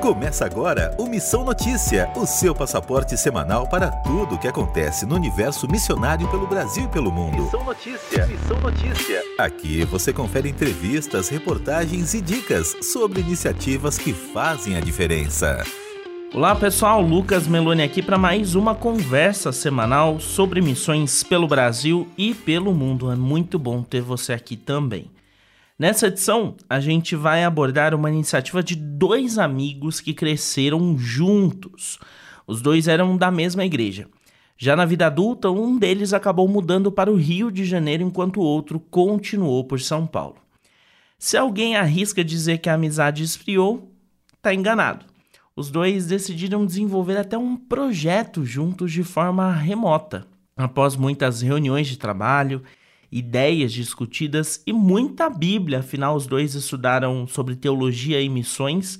Começa agora o Missão Notícia, o seu passaporte semanal para tudo o que acontece no universo missionário pelo Brasil e pelo mundo. Missão Notícia, Missão Notícia. Aqui você confere entrevistas, reportagens e dicas sobre iniciativas que fazem a diferença. Olá pessoal, Lucas Meloni aqui para mais uma conversa semanal sobre missões pelo Brasil e pelo mundo. É muito bom ter você aqui também. Nessa edição, a gente vai abordar uma iniciativa de dois amigos que cresceram juntos. Os dois eram da mesma igreja. Já na vida adulta, um deles acabou mudando para o Rio de Janeiro enquanto o outro continuou por São Paulo. Se alguém arrisca dizer que a amizade esfriou, tá enganado. Os dois decidiram desenvolver até um projeto juntos de forma remota. Após muitas reuniões de trabalho ideias discutidas e muita Bíblia, afinal, os dois estudaram sobre teologia e missões.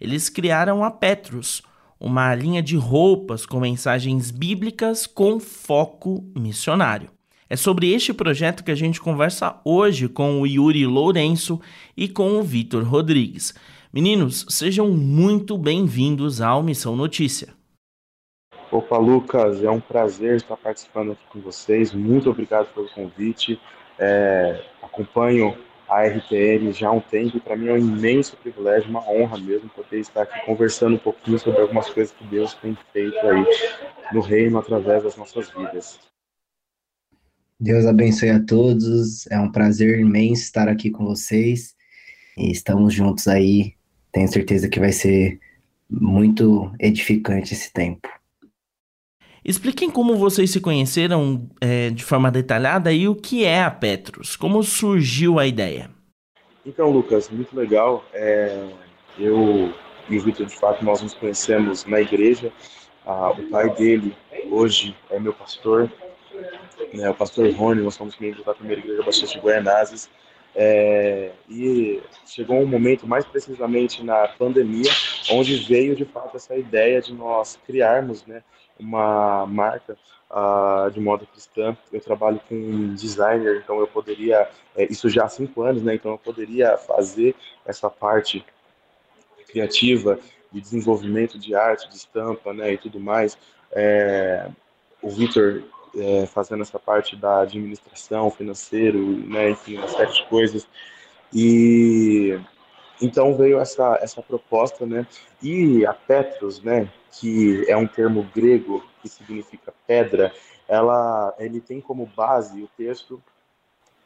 Eles criaram a Petrus, uma linha de roupas com mensagens bíblicas com foco missionário. É sobre este projeto que a gente conversa hoje com o Yuri Lourenço e com o Vitor Rodrigues. Meninos, sejam muito bem-vindos ao Missão Notícia. Opa, Lucas, é um prazer estar participando aqui com vocês. Muito obrigado pelo convite. É, acompanho a RTM já há um tempo e para mim é um imenso privilégio, uma honra mesmo poder estar aqui conversando um pouquinho sobre algumas coisas que Deus tem feito aí no reino através das nossas vidas. Deus abençoe a todos. É um prazer imenso estar aqui com vocês. E estamos juntos aí. Tenho certeza que vai ser muito edificante esse tempo. Expliquem como vocês se conheceram é, de forma detalhada e o que é a Petrus. Como surgiu a ideia? Então, Lucas, muito legal. É, eu e o Vitor, de fato, nós nos conhecemos na igreja. Ah, o pai dele, hoje, é meu pastor, né, o pastor Rony. Nós somos membros da primeira igreja Batista de Goianazes. É, e chegou um momento, mais precisamente na pandemia, onde veio de fato essa ideia de nós criarmos né, uma marca uh, de moda cristã. Eu trabalho com designer, então eu poderia, é, isso já há cinco anos, né? Então eu poderia fazer essa parte criativa de desenvolvimento de arte, de estampa, né? E tudo mais. É, o Vitor é, fazendo essa parte da administração, financeiro, né? Enfim, uma série de coisas. E então veio essa, essa proposta, né? E a Petros, né, que é um termo grego que significa pedra, ela, ele tem como base o texto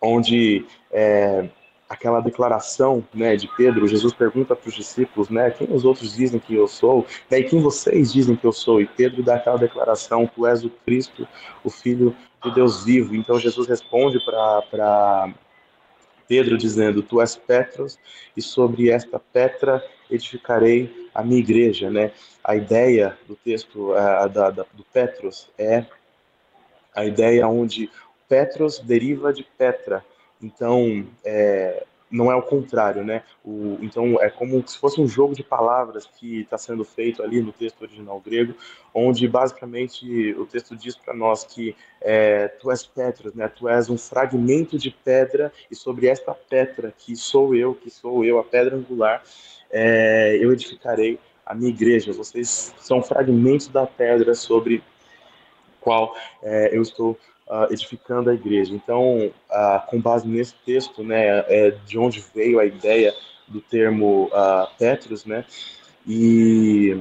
onde é, aquela declaração né, de Pedro, Jesus pergunta para os discípulos, né, quem os outros dizem que eu sou, né, e quem vocês dizem que eu sou? E Pedro dá aquela declaração, tu és o Cristo, o Filho de Deus vivo. Então Jesus responde para Pedro dizendo: Tu és Petros, e sobre esta Petra edificarei a minha igreja. Né? A ideia do texto uh, da, da, do Petros é a ideia onde Petros deriva de Petra. Então, é, não é o contrário, né? O, então é como se fosse um jogo de palavras que está sendo feito ali no texto original grego, onde basicamente o texto diz para nós que é, tu és Petros, né? Tu és um fragmento de pedra e sobre esta pedra que sou eu, que sou eu, a pedra angular, é, eu edificarei a minha igreja. Vocês são fragmentos da pedra sobre qual é, eu estou uh, edificando a igreja. Então, uh, com base nesse texto, né, é de onde veio a ideia do termo uh, Petrus, né, e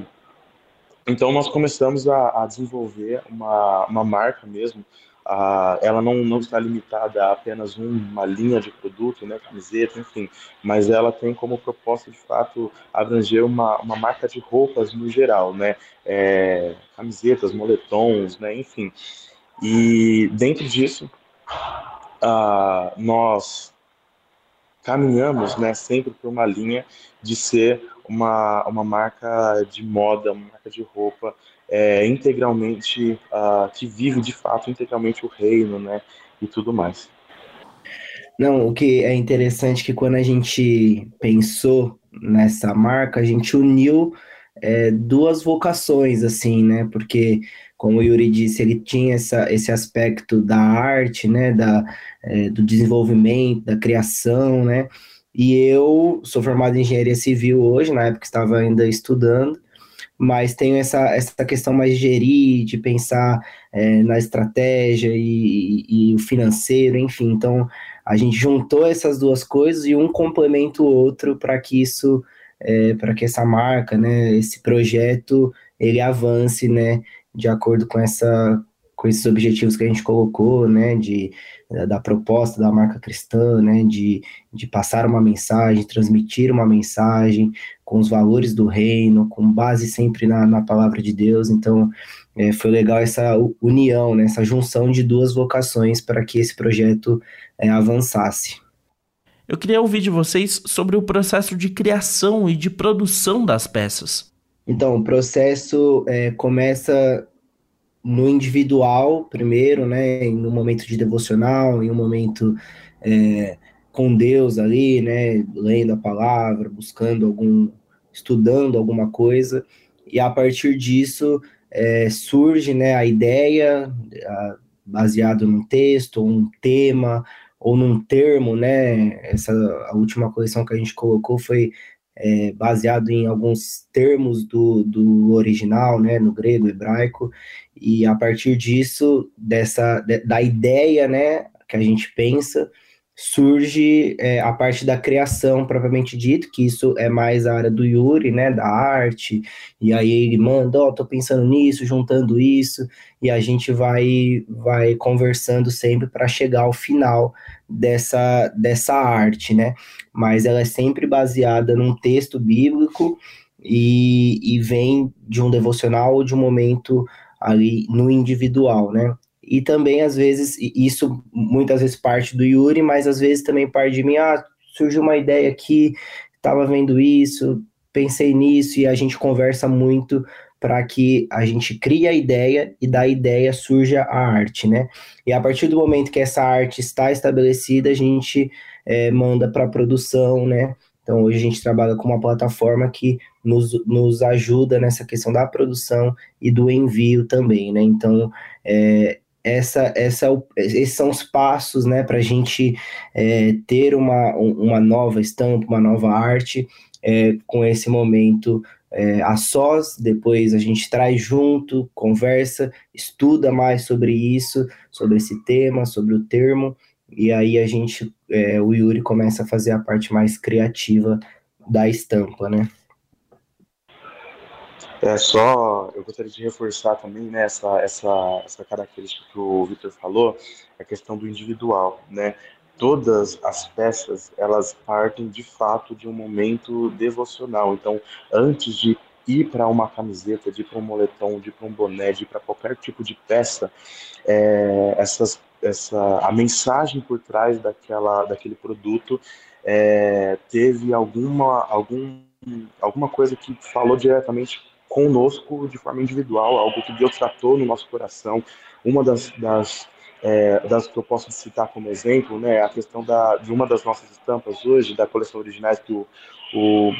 então nós começamos a, a desenvolver uma, uma marca mesmo, Uh, ela não, não está limitada a apenas uma linha de produto, né, camiseta, enfim, mas ela tem como proposta, de fato, abranger uma, uma marca de roupas no geral, né, é, camisetas, moletons, né, enfim. E dentro disso, uh, nós caminhamos né, sempre por uma linha de ser uma, uma marca de moda, uma marca de roupa é, integralmente, uh, que vive de fato integralmente o reino né, e tudo mais. Não, o que é interessante é que quando a gente pensou nessa marca, a gente uniu é, duas vocações, assim, né? Porque como o Yuri disse, ele tinha essa, esse aspecto da arte, né, da, é, do desenvolvimento, da criação, né, E eu sou formado em engenharia civil hoje, na época estava ainda estudando, mas tenho essa, essa questão mais de gerir, de pensar é, na estratégia e, e, e, o financeiro, enfim. Então, a gente juntou essas duas coisas e um complementa o outro para que isso, é, para que essa marca, né, esse projeto, ele avance, né, de acordo com essa com esses objetivos que a gente colocou, né, de, da proposta da marca cristã, né, de, de passar uma mensagem, transmitir uma mensagem com os valores do reino, com base sempre na, na palavra de Deus. Então, é, foi legal essa união, né, essa junção de duas vocações para que esse projeto é, avançasse. Eu queria ouvir de vocês sobre o processo de criação e de produção das peças. Então, o processo é, começa no individual primeiro, né, no momento de devocional, em um momento é, com Deus ali, né, lendo a palavra, buscando algum, estudando alguma coisa, e a partir disso é, surge, né, a ideia, a, baseado num texto, um tema, ou num termo, né, essa a última coleção que a gente colocou foi é, baseado em alguns termos do, do original, né, no grego, hebraico, e a partir disso, dessa, da ideia, né, que a gente pensa, surge é, a parte da criação propriamente dito, que isso é mais a área do Yuri, né, da arte, e aí ele manda, ó, oh, tô pensando nisso, juntando isso, e a gente vai vai conversando sempre para chegar ao final dessa dessa arte, né? Mas ela é sempre baseada num texto bíblico e, e vem de um devocional ou de um momento ali no individual, né? E também, às vezes, isso muitas vezes parte do Yuri, mas às vezes também parte de mim. Ah, surgiu uma ideia aqui, estava vendo isso, pensei nisso, e a gente conversa muito para que a gente crie a ideia e da ideia surja a arte, né? E a partir do momento que essa arte está estabelecida, a gente é, manda para a produção, né? Então, hoje a gente trabalha com uma plataforma que nos, nos ajuda nessa questão da produção e do envio também, né? Então, é, essa, essa, é esses são os passos, né, para a gente é, ter uma, uma nova estampa, uma nova arte é, com esse momento é, a sós, depois a gente traz junto, conversa, estuda mais sobre isso, sobre esse tema, sobre o termo, e aí a gente, é, o Yuri começa a fazer a parte mais criativa da estampa, né? É só, eu gostaria de reforçar também né, essa, essa, essa característica que o Victor falou, a questão do individual, né? Todas as peças, elas partem de fato de um momento devocional. Então, antes de ir para uma camiseta, de ir para um moletom, de ir para um boné, de ir para qualquer tipo de peça, é, essas essa a mensagem por trás daquela daquele produto é, teve alguma algum alguma coisa que falou diretamente conosco de forma individual algo que Deus tratou no nosso coração. Uma das, das é, das que eu posso citar como exemplo né a questão da de uma das nossas estampas hoje da coleção originais que o, o,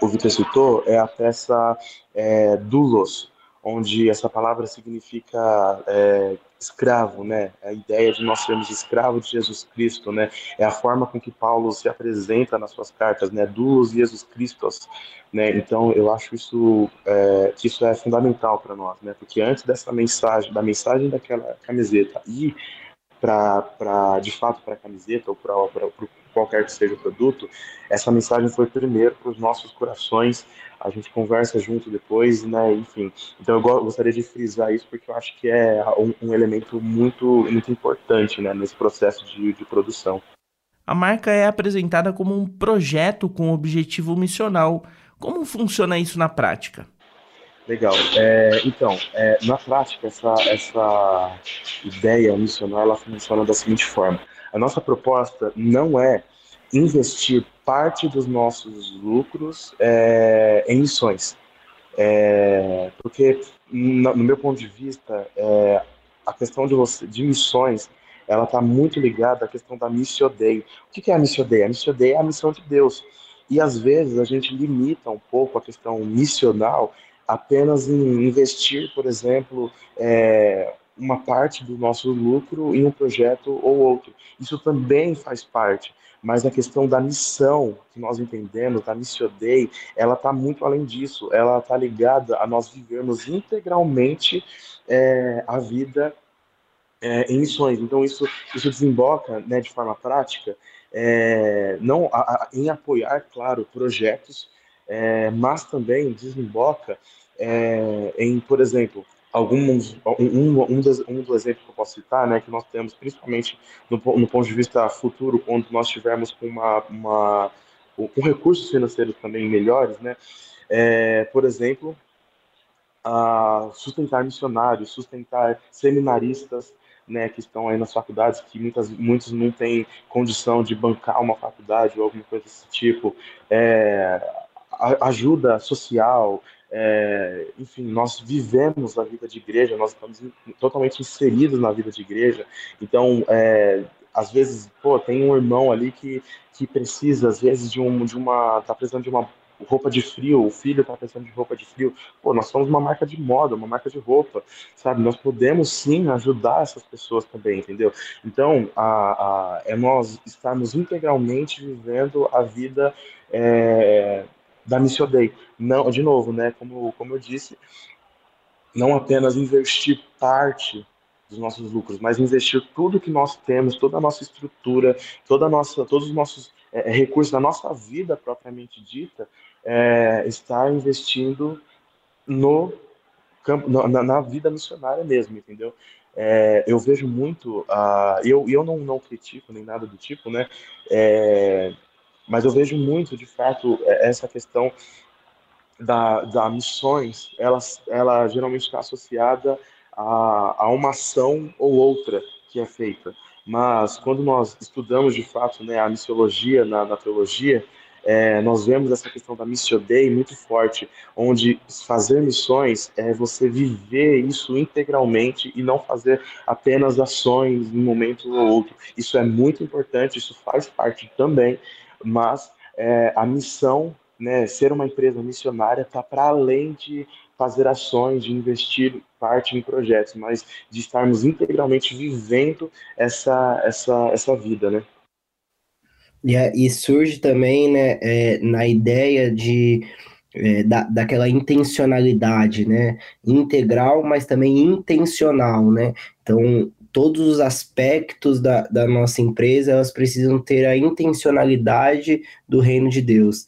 o Vitor citou é a peça é, Dulos onde essa palavra significa é, escravo, né? A ideia de nós sermos escravos de Jesus Cristo, né? É a forma com que Paulo se apresenta nas suas cartas, né? Dos Jesus Cristos, né? Então eu acho isso é, que isso é fundamental para nós, né? Porque antes dessa mensagem, da mensagem daquela camiseta e para de fato para a camiseta ou para qualquer que seja o produto, essa mensagem foi primeiro para os nossos corações, a gente conversa junto depois, né, enfim. Então eu gostaria de frisar isso porque eu acho que é um, um elemento muito, muito importante, né, nesse processo de, de produção. A marca é apresentada como um projeto com objetivo missional. Como funciona isso na prática? Legal. É, então, é, na prática, essa, essa ideia missional ela funciona da seguinte forma: a nossa proposta não é investir parte dos nossos lucros é, em missões, é, porque no, meu ponto de vista, é, a questão de, você, de missões ela está muito ligada à questão da missio Dei. O que é a missio Dei? A missio Dei é a missão de Deus. E às vezes a gente limita um pouco a questão missional apenas em investir, por exemplo, é, uma parte do nosso lucro em um projeto ou outro. Isso também faz parte, mas a questão da missão que nós entendemos, da Missio Dei, ela está muito além disso, ela está ligada a nós vivermos integralmente é, a vida é, em missões. Então, isso, isso desemboca né, de forma prática é, não a, a, em apoiar, claro, projetos, é, mas também desemboca é, em, por exemplo, alguns um, um, dos, um dos exemplos que eu posso citar, né, que nós temos principalmente no, no ponto de vista futuro, quando nós tivermos com uma, uma com recursos financeiros também melhores, né, é, por exemplo, a sustentar missionários, sustentar seminaristas, né, que estão aí nas faculdades, que muitas, muitos não têm condição de bancar uma faculdade ou alguma coisa desse tipo, é, ajuda social, é, enfim, nós vivemos a vida de igreja, nós estamos totalmente inseridos na vida de igreja, então, é, às vezes, pô, tem um irmão ali que, que precisa, às vezes, de, um, de uma, tá precisando de uma roupa de frio, o filho tá precisando de roupa de frio, pô, nós somos uma marca de moda, uma marca de roupa, sabe? Nós podemos sim ajudar essas pessoas também, entendeu? Então, a, a, é nós estarmos integralmente vivendo a vida é, da Missio Dei. Não, de novo, né, como, como eu disse, não apenas investir parte dos nossos lucros, mas investir tudo que nós temos, toda a nossa estrutura, toda a nossa, todos os nossos é, recursos da nossa vida propriamente dita, é, estar investindo no campo, na, na, vida missionária mesmo, entendeu? É, eu vejo muito, uh, eu, eu não, não critico nem nada do tipo, né? É, mas eu vejo muito, de fato, é, essa questão da, da missões, ela, ela geralmente está associada a, a uma ação ou outra que é feita. Mas quando nós estudamos, de fato, né, a missiologia na, na teologia, é, nós vemos essa questão da Missio Dei muito forte, onde fazer missões é você viver isso integralmente e não fazer apenas ações em um momento ou outro. Isso é muito importante, isso faz parte também, mas é, a missão, né, ser uma empresa missionária, está para além de fazer ações, de investir parte em projetos, mas de estarmos integralmente vivendo essa, essa, essa vida, né? E, surge também né, é, na ideia de é, da, daquela intencionalidade, né? Integral, mas também intencional, né? Então, todos os aspectos da, da nossa empresa, elas precisam ter a intencionalidade do reino de Deus.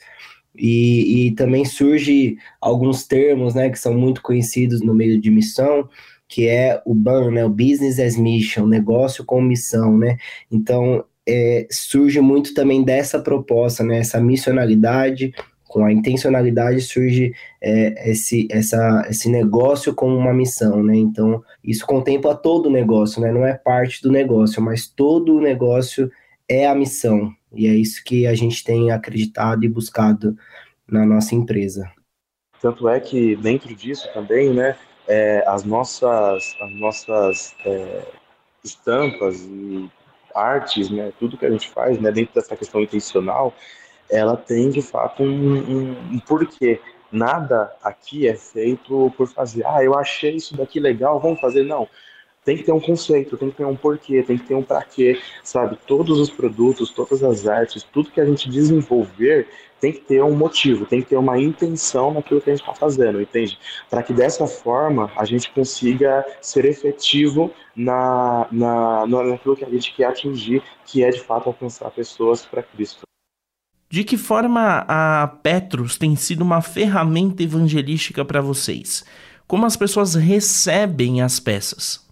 E, e também surge alguns termos, né, que são muito conhecidos no meio de missão, que é o BAN, né, o Business as Mission, negócio com missão, né? Então, é, surge muito também dessa proposta, né, essa missionalidade, com a intencionalidade surge é, esse, essa, esse negócio como uma missão, né? Então, isso contempla todo o negócio, né? Não é parte do negócio, mas todo o negócio é a missão. E é isso que a gente tem acreditado e buscado na nossa empresa. Tanto é que dentro disso também, né, é, as nossas, as nossas é, estampas e artes, né, tudo que a gente faz, né, dentro dessa questão intencional, ela tem de fato um, um, um porquê. Nada aqui é feito por fazer, ah, eu achei isso daqui legal, vamos fazer. Não, tem que ter um conceito, tem que ter um porquê, tem que ter um para quê, sabe? Todos os produtos, todas as artes, tudo que a gente desenvolver tem que ter um motivo, tem que ter uma intenção naquilo que a gente está fazendo, entende? Para que dessa forma a gente consiga ser efetivo na, na, naquilo que a gente quer atingir, que é de fato alcançar pessoas para Cristo. De que forma a Petrus tem sido uma ferramenta evangelística para vocês? Como as pessoas recebem as peças?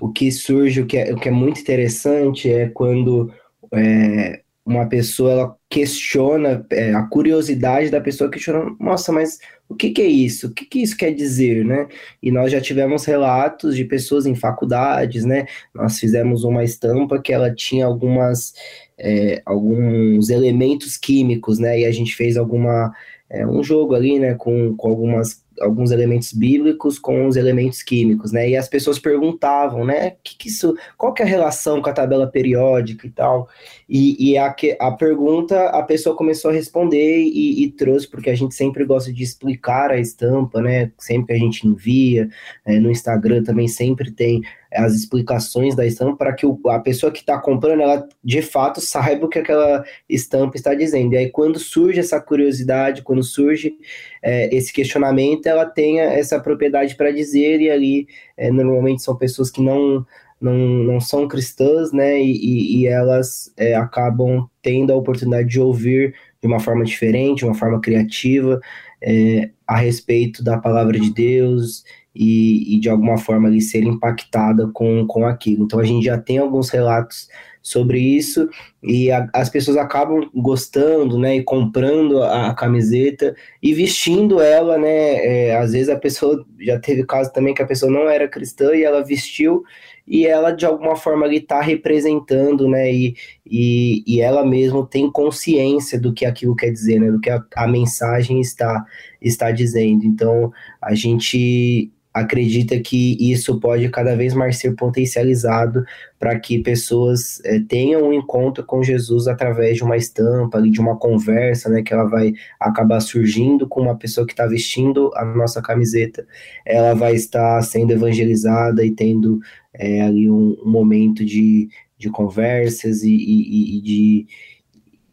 O que surge, o que é, o que é muito interessante é quando é, uma pessoa ela questiona, é, a curiosidade da pessoa questiona, nossa, mas o que, que é isso? O que, que isso quer dizer, né? E nós já tivemos relatos de pessoas em faculdades, né? Nós fizemos uma estampa que ela tinha algumas é, alguns elementos químicos, né? E a gente fez alguma é, um jogo ali, né? Com, com algumas alguns elementos bíblicos com os elementos químicos, né? E as pessoas perguntavam, né? Que que isso, qual que é a relação com a tabela periódica e tal? E, e a, a pergunta a pessoa começou a responder e, e, trouxe, porque a gente sempre gosta de explicar a estampa, né? Sempre que a gente envia, é, no Instagram também sempre tem as explicações da estampa para que o, a pessoa que está comprando ela de fato saiba o que aquela estampa está dizendo. E aí, quando surge essa curiosidade, quando surge é, esse questionamento, ela tenha essa propriedade para dizer, e ali é, normalmente são pessoas que não. Não, não são cristãs, né? E, e elas é, acabam tendo a oportunidade de ouvir de uma forma diferente, uma forma criativa, é, a respeito da palavra de Deus e, e, de alguma forma ali ser impactada com, com aquilo. Então a gente já tem alguns relatos sobre isso e a, as pessoas acabam gostando, né, e comprando a, a camiseta e vestindo ela, né, é, às vezes a pessoa, já teve caso também que a pessoa não era cristã e ela vestiu e ela de alguma forma ali está representando, né, e, e, e ela mesma tem consciência do que aquilo quer dizer, né, do que a, a mensagem está, está dizendo. Então a gente acredita que isso pode cada vez mais ser potencializado para que pessoas é, tenham um encontro com Jesus através de uma estampa, de uma conversa, né, que ela vai acabar surgindo com uma pessoa que está vestindo a nossa camiseta, ela vai estar sendo evangelizada e tendo é, ali um, um, momento de, de conversas e, e, e, de,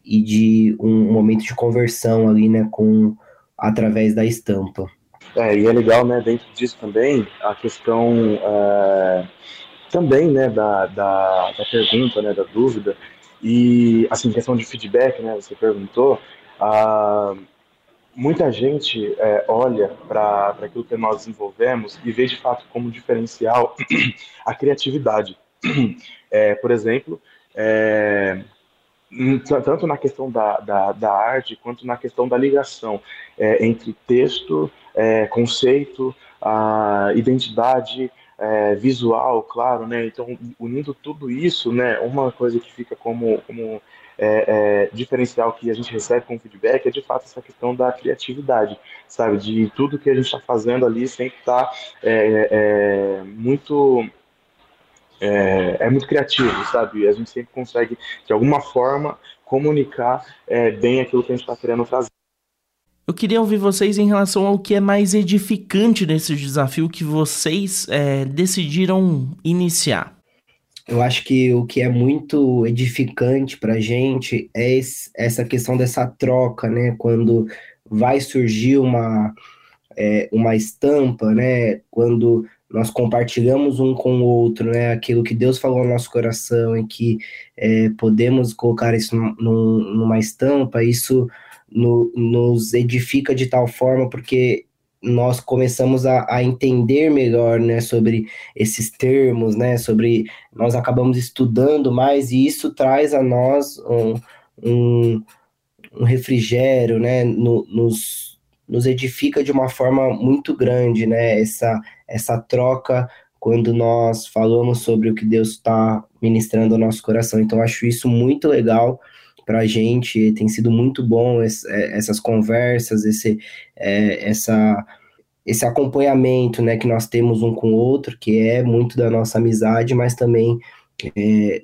e de um momento de conversão ali, né, com através da estampa. É, e é legal, né, dentro disso também, a questão é, também, né, da, da, da, pergunta, né, da dúvida, e, assim, questão de feedback, né, você perguntou, muita gente é, olha para aquilo que nós desenvolvemos e vê, de fato, como diferencial a criatividade. É, por exemplo, é, tanto na questão da, da, da, arte quanto na questão da ligação é, entre texto, é, conceito, a identidade é, visual, claro, né? Então, unindo tudo isso, né? Uma coisa que fica como, como é, é, diferencial que a gente recebe com feedback é de fato essa questão da criatividade, sabe? De tudo que a gente está fazendo ali sempre estar tá, é, muito é, é, muito criativo, sabe? A gente sempre consegue, de alguma forma, comunicar é, bem aquilo que a gente está querendo trazer. Eu queria ouvir vocês em relação ao que é mais edificante nesse desafio que vocês é, decidiram iniciar. Eu acho que o que é muito edificante para a gente é esse, essa questão dessa troca, né? Quando vai surgir uma, é, uma estampa, né? Quando nós compartilhamos um com o outro, né? Aquilo que Deus falou no nosso coração e que é, podemos colocar isso num, numa estampa, isso no, nos edifica de tal forma, porque nós começamos a, a, entender melhor, né, sobre esses termos, né, sobre nós acabamos estudando mais e isso traz a nós um, um, um refrigério, né, no, nos nos edifica de uma forma muito grande, né? Essa, essa troca quando nós falamos sobre o que Deus está ministrando ao nosso coração. Então, acho isso muito legal para a gente, tem sido muito bom esse, é, essas conversas, esse, é, essa, esse acompanhamento né, que nós temos um com o outro, que é muito da nossa amizade, mas também é,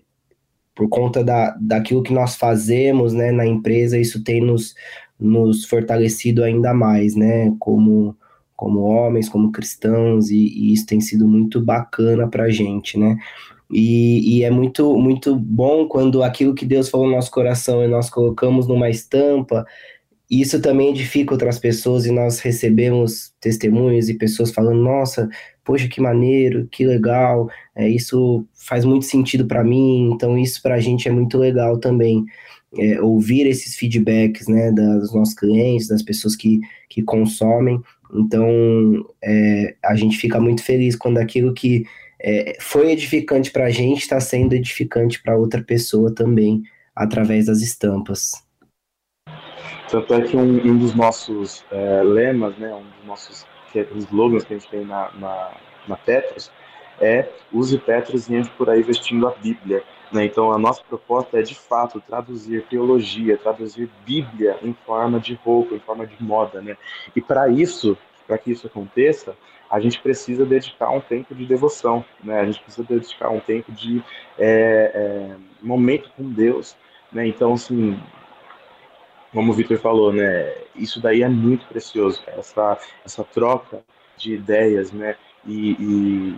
por conta da, daquilo que nós fazemos né, na empresa, isso tem nos, nos fortalecido ainda mais, né? Como, como homens, como cristãos, e, e isso tem sido muito bacana para a gente, né? E, e, é muito, muito bom quando aquilo que Deus falou no nosso coração e nós colocamos numa estampa, isso também edifica outras pessoas e nós recebemos testemunhos e pessoas falando: nossa, poxa, que maneiro, que legal, é, isso faz muito sentido para mim, então isso para a gente é muito legal também é, ouvir esses feedbacks né, dos nossos clientes, das pessoas que, que consomem. Então, é, a gente fica muito feliz quando aquilo que é, foi edificante para a gente está sendo edificante para outra pessoa também, através das estampas. Tanto é que um, um dos nossos é, lemas, né, um dos nossos é, slogans que a gente tem na, na, na Petros é use Petros e entre por aí vestindo a Bíblia. Né? Então, a nossa proposta é, de fato, traduzir teologia, traduzir Bíblia em forma de roupa, em forma de moda. Né? E, para isso, para que isso aconteça, a gente precisa dedicar um tempo de devoção, né? A gente precisa dedicar um tempo de é, é, momento com Deus, né? Então, assim, como o Victor falou, né? Isso daí é muito precioso, essa essa troca de ideias, né? E, e,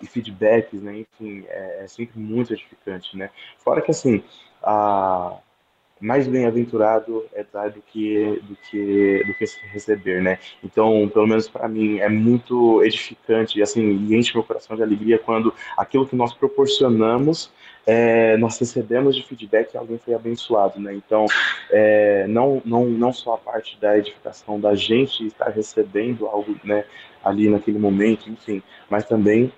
e feedbacks, né? Enfim, é, é, sempre muito edificante, né? Fora que assim, a mais bem-aventurado é dar do que do que do que receber, né? Então, pelo menos para mim é muito edificante, assim, e enche meu coração de alegria quando aquilo que nós proporcionamos é, nós recebemos de feedback que alguém foi abençoado, né? Então, é, não, não, não só a parte da edificação da gente estar recebendo algo, né, ali naquele momento, enfim, mas também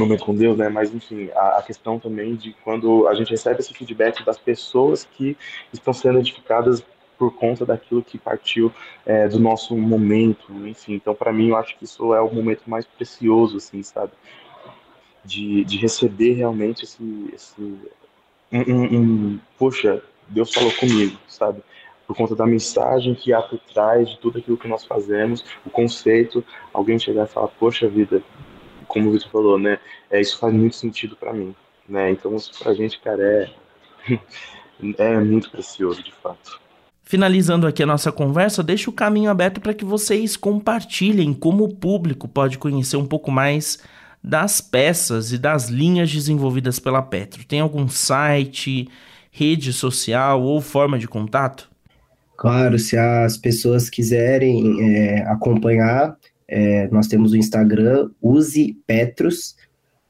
momento com Deus, né? Mas enfim, a, a, questão também de quando a gente recebe esse feedback das pessoas que estão sendo edificadas por conta daquilo que partiu é, do nosso momento, enfim. Então, para mim, eu acho que isso é o momento mais precioso, assim, sabe? De, de receber realmente esse, esse um, um, um, poxa, Deus falou comigo, sabe? Por conta da mensagem que há por trás de tudo aquilo que nós fazemos, o conceito, alguém chegar e falar, poxa vida, como o Vitor falou, né? É, isso faz muito sentido para mim, né? Então, isso pra gente, cara, é, é muito precioso, de fato. Finalizando aqui a nossa conversa, deixo o caminho aberto para que vocês compartilhem como o público pode conhecer um pouco mais das peças e das linhas desenvolvidas pela Petro. Tem algum site, rede social ou forma de contato? Claro, se as pessoas quiserem é, acompanhar, é, nós temos o Instagram, Use Petros,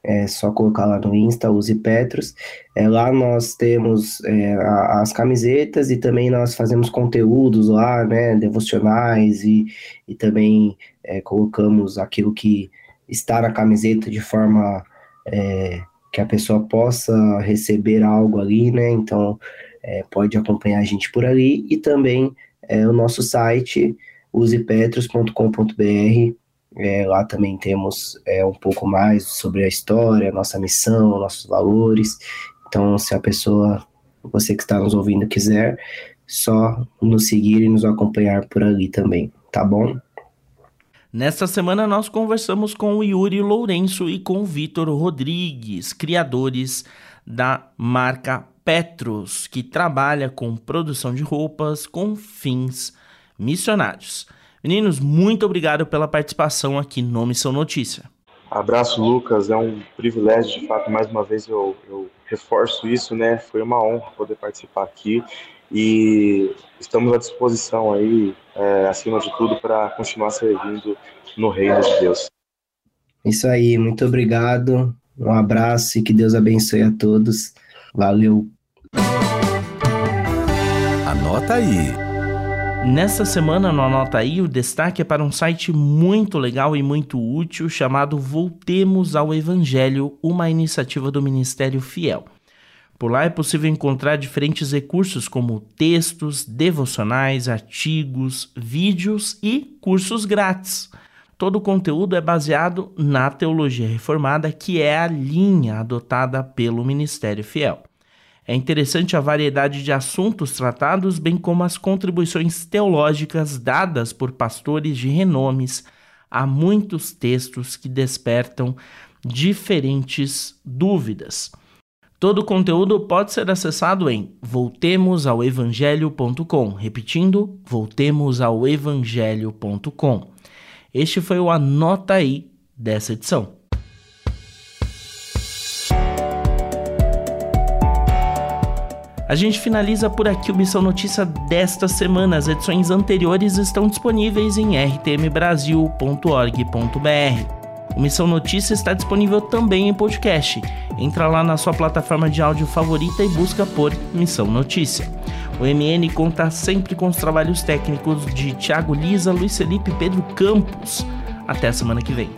é só colocar lá no Insta, Use Petros. É, lá nós temos é, a, as camisetas e também nós fazemos conteúdos lá, né, devocionais e, e também é, colocamos aquilo que está na camiseta de forma é, que a pessoa possa receber algo ali, né, então é, pode acompanhar a gente por ali e também é, o nosso site, usepetros.com.br. É, lá também temos é, um pouco mais sobre a história, nossa missão, nossos valores. Então, se a pessoa, você que está nos ouvindo, quiser, só nos seguir e nos acompanhar por ali também, tá bom? Nesta semana nós conversamos com o Yuri Lourenço e com o Vitor Rodrigues, criadores da marca Petros, que trabalha com produção de roupas com fins missionários. Meninos, muito obrigado pela participação aqui no Missão Notícia. Abraço, Lucas. É um privilégio, de fato, mais uma vez eu, eu reforço isso, né? Foi uma honra poder participar aqui e estamos à disposição aí, é, acima de tudo, para continuar servindo no reino de Deus. Isso aí, muito obrigado. Um abraço e que Deus abençoe a todos. Valeu. Anota aí. Nessa semana no Anota aí, o destaque é para um site muito legal e muito útil chamado Voltemos ao Evangelho, uma iniciativa do Ministério Fiel. Por lá é possível encontrar diferentes recursos como textos, devocionais, artigos, vídeos e cursos grátis. Todo o conteúdo é baseado na teologia reformada, que é a linha adotada pelo Ministério Fiel. É interessante a variedade de assuntos tratados, bem como as contribuições teológicas dadas por pastores de renomes a muitos textos que despertam diferentes dúvidas. Todo o conteúdo pode ser acessado em voltemosaoevangelho.com. Repetindo, voltemosaoevangelho.com. Este foi o Anota aí dessa edição. A gente finaliza por aqui o Missão Notícia desta semana. As edições anteriores estão disponíveis em rtmbrasil.org.br. O Missão Notícia está disponível também em podcast. Entra lá na sua plataforma de áudio favorita e busca por Missão Notícia. O MN conta sempre com os trabalhos técnicos de Thiago Lisa, Luiz Felipe e Pedro Campos. Até a semana que vem.